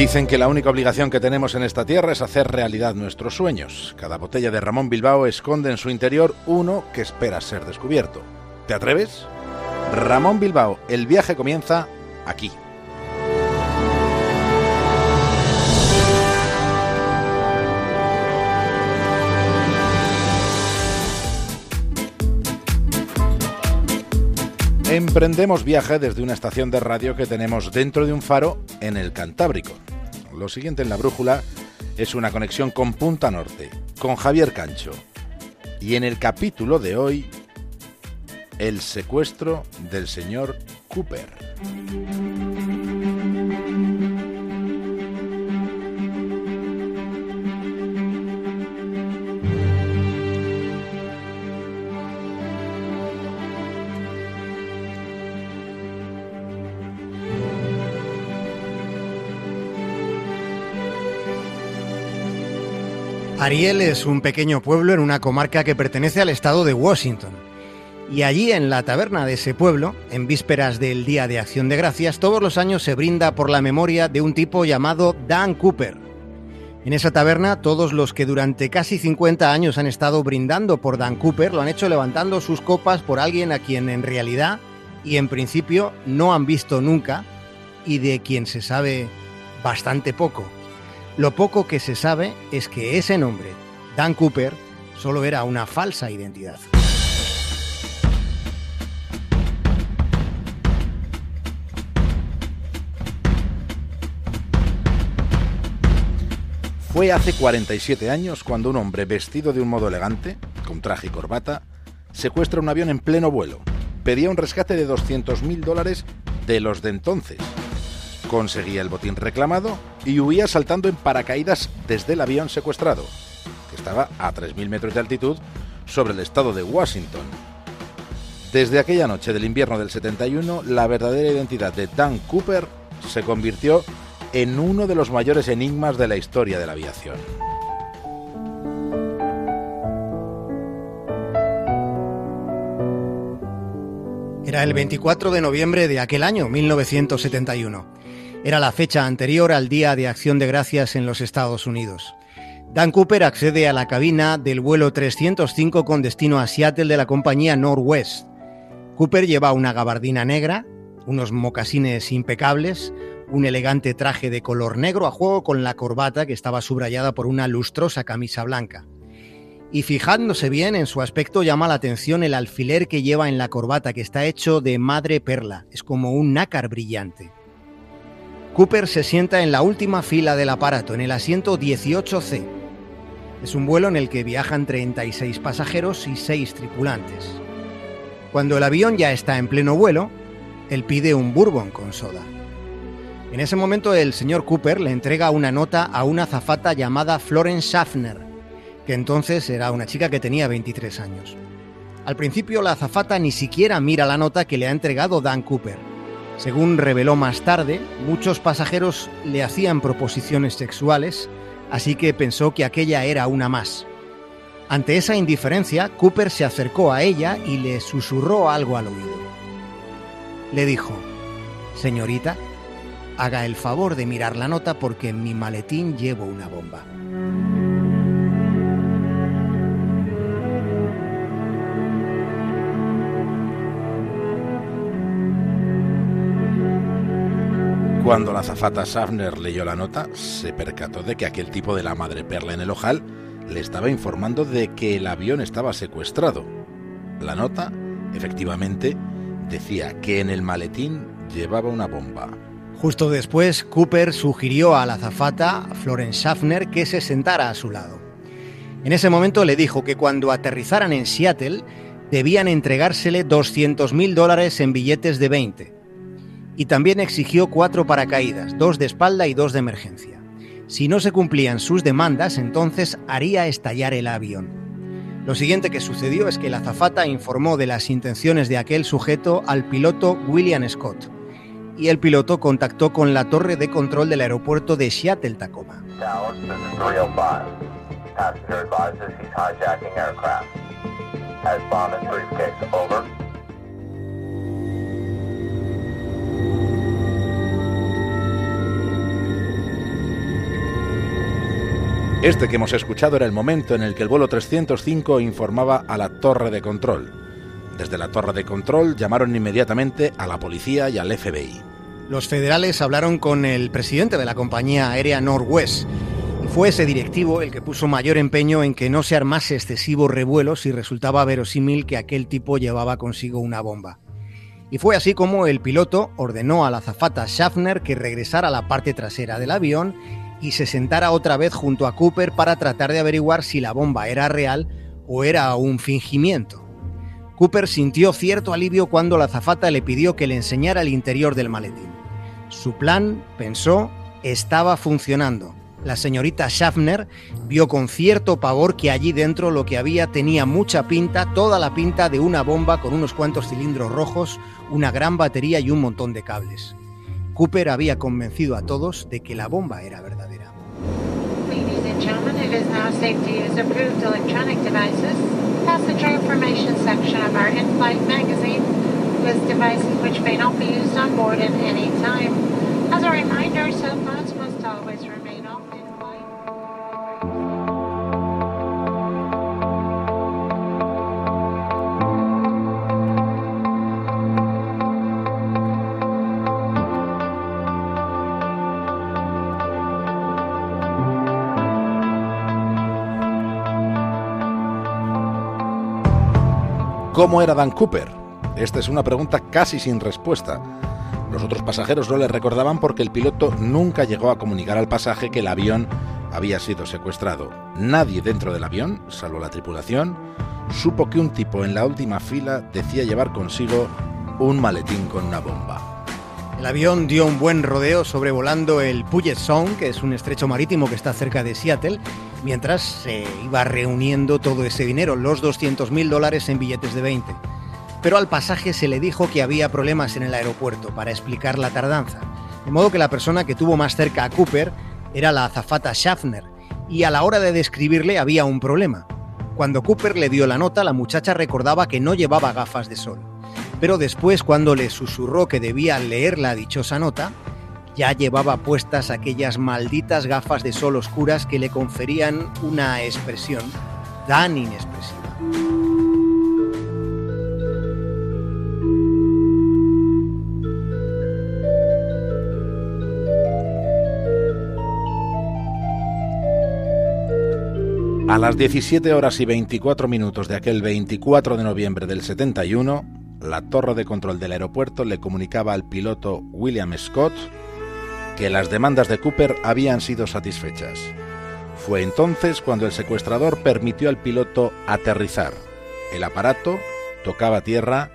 Dicen que la única obligación que tenemos en esta tierra es hacer realidad nuestros sueños. Cada botella de Ramón Bilbao esconde en su interior uno que espera ser descubierto. ¿Te atreves? Ramón Bilbao, el viaje comienza aquí. Emprendemos viaje desde una estación de radio que tenemos dentro de un faro en el Cantábrico. Lo siguiente en la brújula es una conexión con Punta Norte, con Javier Cancho. Y en el capítulo de hoy, el secuestro del señor Cooper. Ariel es un pequeño pueblo en una comarca que pertenece al estado de Washington. Y allí, en la taberna de ese pueblo, en vísperas del Día de Acción de Gracias, todos los años se brinda por la memoria de un tipo llamado Dan Cooper. En esa taberna, todos los que durante casi 50 años han estado brindando por Dan Cooper lo han hecho levantando sus copas por alguien a quien en realidad y en principio no han visto nunca y de quien se sabe bastante poco. Lo poco que se sabe es que ese nombre, Dan Cooper, solo era una falsa identidad. Fue hace 47 años cuando un hombre vestido de un modo elegante, con traje y corbata, secuestra un avión en pleno vuelo. Pedía un rescate de 200.000 dólares de los de entonces conseguía el botín reclamado y huía saltando en paracaídas desde el avión secuestrado, que estaba a 3.000 metros de altitud sobre el estado de Washington. Desde aquella noche del invierno del 71, la verdadera identidad de Dan Cooper se convirtió en uno de los mayores enigmas de la historia de la aviación. Era el 24 de noviembre de aquel año, 1971. Era la fecha anterior al Día de Acción de Gracias en los Estados Unidos. Dan Cooper accede a la cabina del vuelo 305 con destino a Seattle de la compañía Northwest. Cooper lleva una gabardina negra, unos mocasines impecables, un elegante traje de color negro a juego con la corbata que estaba subrayada por una lustrosa camisa blanca. Y fijándose bien en su aspecto llama la atención el alfiler que lleva en la corbata que está hecho de madre perla, es como un nácar brillante. Cooper se sienta en la última fila del aparato, en el asiento 18C. Es un vuelo en el que viajan 36 pasajeros y 6 tripulantes. Cuando el avión ya está en pleno vuelo, él pide un bourbon con soda. En ese momento el señor Cooper le entrega una nota a una zafata llamada Florence Schaffner, que entonces era una chica que tenía 23 años. Al principio la azafata ni siquiera mira la nota que le ha entregado Dan Cooper según reveló más tarde, muchos pasajeros le hacían proposiciones sexuales, así que pensó que aquella era una más. Ante esa indiferencia, Cooper se acercó a ella y le susurró algo al oído. Le dijo, Señorita, haga el favor de mirar la nota porque en mi maletín llevo una bomba. Cuando la azafata Schaffner leyó la nota, se percató de que aquel tipo de la madre perla en el ojal le estaba informando de que el avión estaba secuestrado. La nota, efectivamente, decía que en el maletín llevaba una bomba. Justo después, Cooper sugirió a la azafata, Florence Schaffner, que se sentara a su lado. En ese momento le dijo que cuando aterrizaran en Seattle, debían entregársele 200.000 dólares en billetes de 20 y también exigió cuatro paracaídas, dos de espalda y dos de emergencia. Si no se cumplían sus demandas, entonces haría estallar el avión. Lo siguiente que sucedió es que la azafata informó de las intenciones de aquel sujeto al piloto William Scott, y el piloto contactó con la torre de control del aeropuerto de Seattle Tacoma. Este que hemos escuchado era el momento en el que el vuelo 305 informaba a la torre de control. Desde la torre de control llamaron inmediatamente a la policía y al FBI. Los federales hablaron con el presidente de la compañía aérea Northwest. Fue ese directivo el que puso mayor empeño en que no se armase excesivo revuelo si resultaba verosímil que aquel tipo llevaba consigo una bomba. Y fue así como el piloto ordenó a la azafata Schaffner que regresara a la parte trasera del avión y se sentara otra vez junto a Cooper para tratar de averiguar si la bomba era real o era un fingimiento. Cooper sintió cierto alivio cuando la azafata le pidió que le enseñara el interior del maletín. Su plan, pensó, estaba funcionando. La señorita Schaffner vio con cierto pavor que allí dentro lo que había tenía mucha pinta, toda la pinta de una bomba con unos cuantos cilindros rojos, una gran batería y un montón de cables. Cooper había convencido a todos de que la bomba era verdadera. Gentlemen, it is now safe to use approved electronic devices. Passenger information section of our in-flight magazine lists devices which may not be used on board at any time. As a reminder, cell phones ¿Cómo era Dan Cooper? Esta es una pregunta casi sin respuesta. Los otros pasajeros no le recordaban porque el piloto nunca llegó a comunicar al pasaje que el avión había sido secuestrado. Nadie dentro del avión, salvo la tripulación, supo que un tipo en la última fila decía llevar consigo un maletín con una bomba. El avión dio un buen rodeo sobrevolando el Puget Sound, que es un estrecho marítimo que está cerca de Seattle, mientras se iba reuniendo todo ese dinero, los 200.000 dólares en billetes de 20. Pero al pasaje se le dijo que había problemas en el aeropuerto para explicar la tardanza, de modo que la persona que tuvo más cerca a Cooper era la azafata Schaffner, y a la hora de describirle había un problema. Cuando Cooper le dio la nota, la muchacha recordaba que no llevaba gafas de sol. Pero después, cuando le susurró que debía leer la dichosa nota, ya llevaba puestas aquellas malditas gafas de sol oscuras que le conferían una expresión tan inexpresiva. A las 17 horas y 24 minutos de aquel 24 de noviembre del 71, la torre de control del aeropuerto le comunicaba al piloto William Scott que las demandas de Cooper habían sido satisfechas. Fue entonces cuando el secuestrador permitió al piloto aterrizar. El aparato tocaba tierra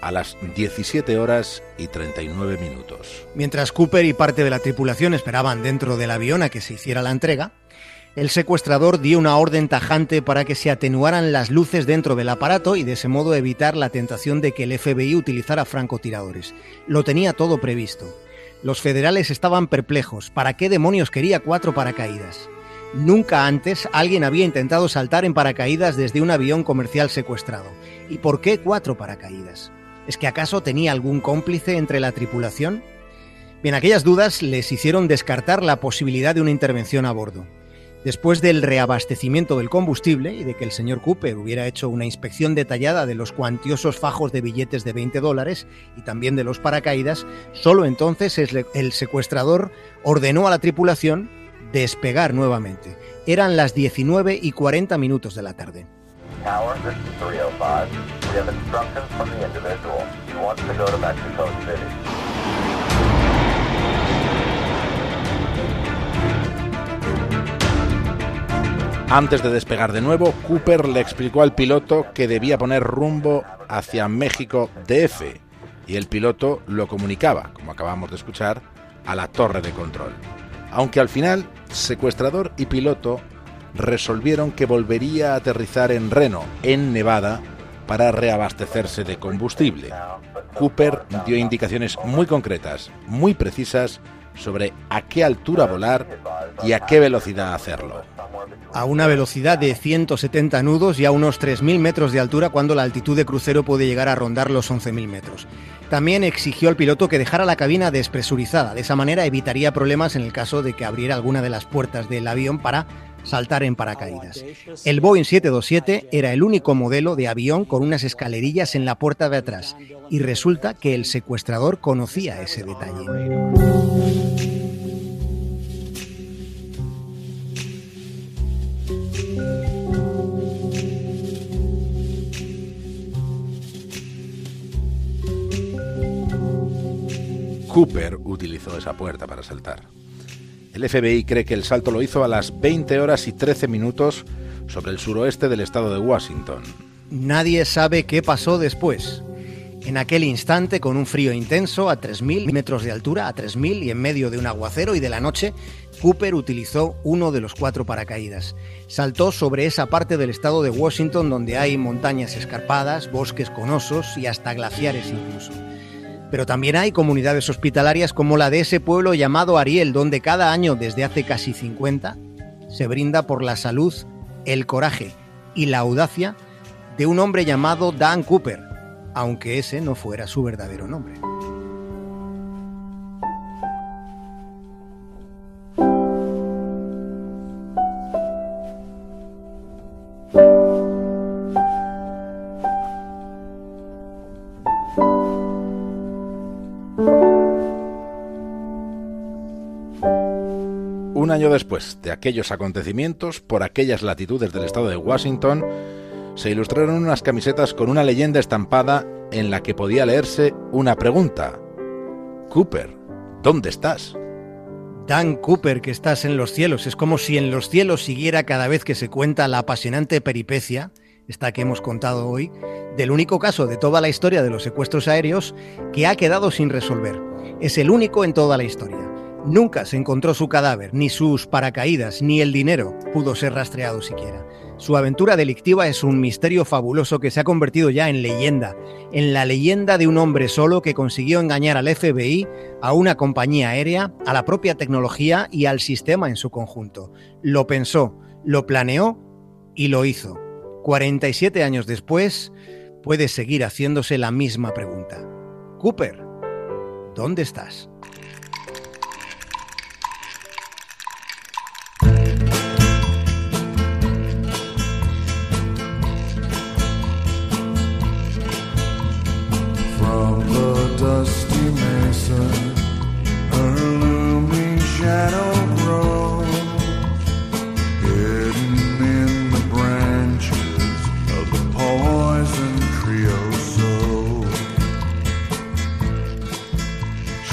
a las 17 horas y 39 minutos. Mientras Cooper y parte de la tripulación esperaban dentro del avión a que se hiciera la entrega, el secuestrador dio una orden tajante para que se atenuaran las luces dentro del aparato y de ese modo evitar la tentación de que el FBI utilizara francotiradores. Lo tenía todo previsto. Los federales estaban perplejos. ¿Para qué demonios quería cuatro paracaídas? Nunca antes alguien había intentado saltar en paracaídas desde un avión comercial secuestrado. ¿Y por qué cuatro paracaídas? ¿Es que acaso tenía algún cómplice entre la tripulación? Bien, aquellas dudas les hicieron descartar la posibilidad de una intervención a bordo. Después del reabastecimiento del combustible y de que el señor Cooper hubiera hecho una inspección detallada de los cuantiosos fajos de billetes de 20 dólares y también de los paracaídas, solo entonces el secuestrador ordenó a la tripulación despegar nuevamente. Eran las 19 y 40 minutos de la tarde. Antes de despegar de nuevo, Cooper le explicó al piloto que debía poner rumbo hacia México DF y el piloto lo comunicaba, como acabamos de escuchar, a la torre de control. Aunque al final, secuestrador y piloto resolvieron que volvería a aterrizar en Reno, en Nevada, para reabastecerse de combustible. Cooper dio indicaciones muy concretas, muy precisas, sobre a qué altura volar y a qué velocidad hacerlo. A una velocidad de 170 nudos y a unos 3.000 metros de altura cuando la altitud de crucero puede llegar a rondar los 11.000 metros. También exigió al piloto que dejara la cabina despresurizada, de esa manera evitaría problemas en el caso de que abriera alguna de las puertas del avión para saltar en paracaídas. El Boeing 727 era el único modelo de avión con unas escalerillas en la puerta de atrás y resulta que el secuestrador conocía ese detalle. Cooper utilizó esa puerta para saltar. El FBI cree que el salto lo hizo a las 20 horas y 13 minutos sobre el suroeste del estado de Washington. Nadie sabe qué pasó después. En aquel instante, con un frío intenso, a 3.000 metros de altura, a 3.000 y en medio de un aguacero y de la noche, Cooper utilizó uno de los cuatro paracaídas. Saltó sobre esa parte del estado de Washington donde hay montañas escarpadas, bosques con osos y hasta glaciares incluso. Pero también hay comunidades hospitalarias como la de ese pueblo llamado Ariel, donde cada año desde hace casi 50 se brinda por la salud, el coraje y la audacia de un hombre llamado Dan Cooper, aunque ese no fuera su verdadero nombre. Un año después de aquellos acontecimientos, por aquellas latitudes del estado de Washington, se ilustraron unas camisetas con una leyenda estampada en la que podía leerse una pregunta. Cooper, ¿dónde estás? Dan Cooper, que estás en los cielos. Es como si en los cielos siguiera cada vez que se cuenta la apasionante peripecia, esta que hemos contado hoy, del único caso de toda la historia de los secuestros aéreos que ha quedado sin resolver. Es el único en toda la historia. Nunca se encontró su cadáver, ni sus paracaídas, ni el dinero pudo ser rastreado siquiera. Su aventura delictiva es un misterio fabuloso que se ha convertido ya en leyenda, en la leyenda de un hombre solo que consiguió engañar al FBI, a una compañía aérea, a la propia tecnología y al sistema en su conjunto. Lo pensó, lo planeó y lo hizo. 47 años después, puede seguir haciéndose la misma pregunta. Cooper, ¿dónde estás?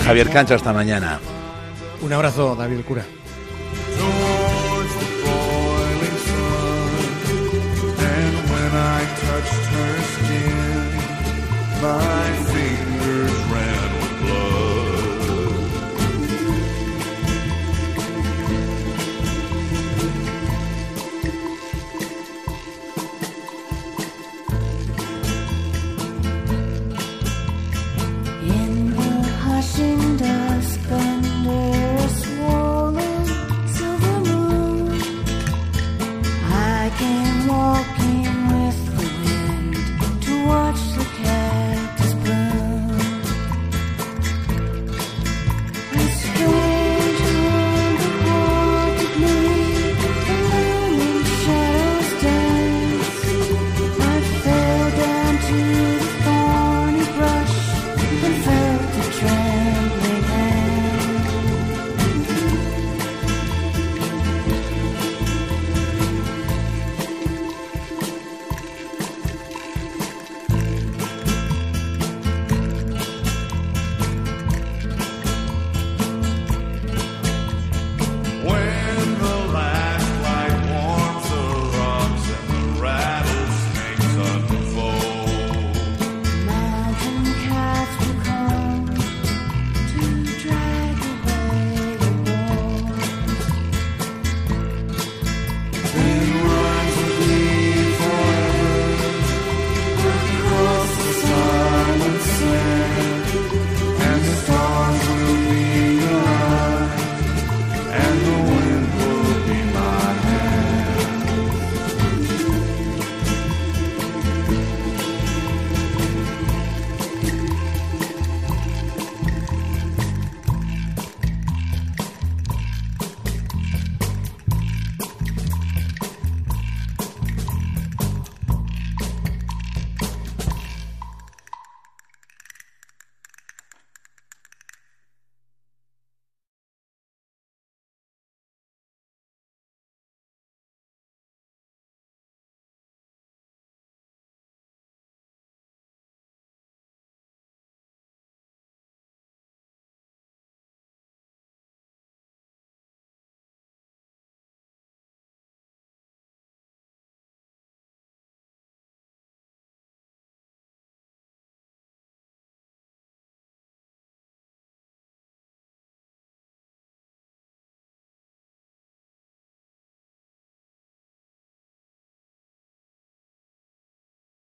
Javier Cancha, hasta mañana. Un abrazo, David Cura. my